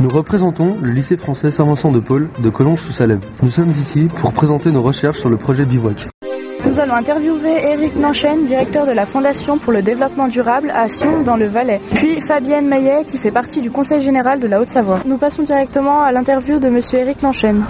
Nous représentons le lycée français Saint-Vincent de Paul de Collonges-sous-Salève. Nous sommes ici pour présenter nos recherches sur le projet Bivouac. Nous allons interviewer Eric Nanchen, directeur de la Fondation pour le développement durable à Sion dans le Valais. Puis Fabienne Maillet qui fait partie du Conseil général de la Haute-Savoie. Nous passons directement à l'interview de monsieur Eric Nanchen.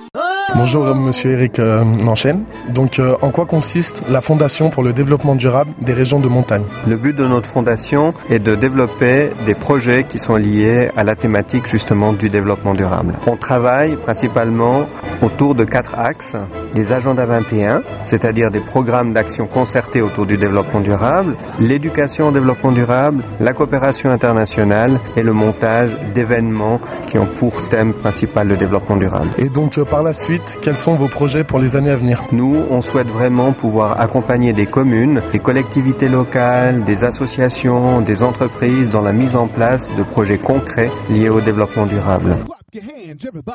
Bonjour Monsieur Eric euh, Nanchen. Donc euh, en quoi consiste la Fondation pour le développement durable des régions de montagne? Le but de notre fondation est de développer des projets qui sont liés à la thématique justement du développement durable. On travaille principalement autour de quatre axes. Les agendas 21, c'est-à-dire des programmes d'action concertés autour du développement durable, l'éducation au développement durable, la coopération internationale et le montage d'événements qui ont pour thème principal le développement durable. Et donc euh, par la suite, quels sont vos projets pour les années à venir? Nous, on souhaite vraiment pouvoir accompagner des communes, des collectivités locales, des associations, des entreprises dans la mise en place de projets concrets liés au développement durable.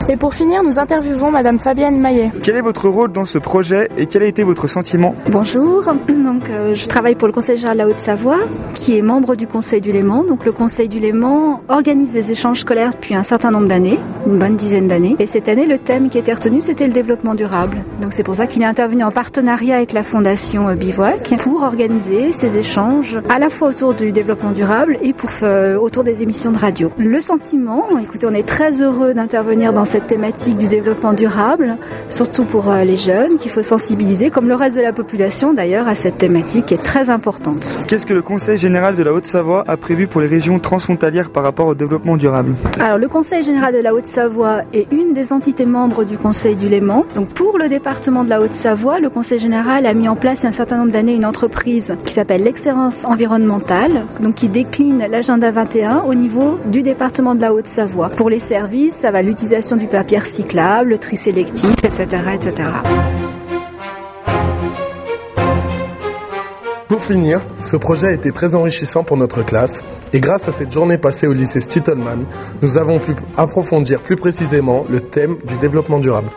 Et pour finir, nous interviewons Madame Fabienne Maillet. Quel est votre rôle dans ce projet et quel a été votre sentiment Bonjour, donc euh, je travaille pour le Conseil général de la Haute-Savoie, qui est membre du Conseil du Léman. Donc le Conseil du Léman organise des échanges scolaires depuis un certain nombre d'années, une bonne dizaine d'années. Et cette année, le thème qui était retenu, c'était le développement durable. Donc c'est pour ça qu'il est intervenu en partenariat avec la Fondation euh, Bivouac pour organiser ces échanges à la fois autour du développement durable et pour euh, autour des émissions de radio. Le sentiment, écoutez, on est très heureux d'intervenir dans cette thématique du développement durable, surtout pour euh, les jeunes, qu'il faut sensibiliser, comme le reste de la population d'ailleurs, à cette thématique qui est très importante. Qu'est-ce que le Conseil général de la Haute-Savoie a prévu pour les régions transfrontalières par rapport au développement durable? Alors le Conseil général de la Haute-Savoie est une des entités membres du Conseil du Léman. Donc pour le département de la Haute-Savoie, le Conseil général a mis en place il y a un certain nombre d'années une entreprise qui s'appelle l'excellence environnementale, donc qui décline l'agenda 21 au niveau du département de la Haute-Savoie. Pour les services, ça va l'utilisation du papier recyclable, le tri sélectif, etc. etc. Pour finir, ce projet a été très enrichissant pour notre classe et grâce à cette journée passée au lycée Stittelman, nous avons pu approfondir plus précisément le thème du développement durable.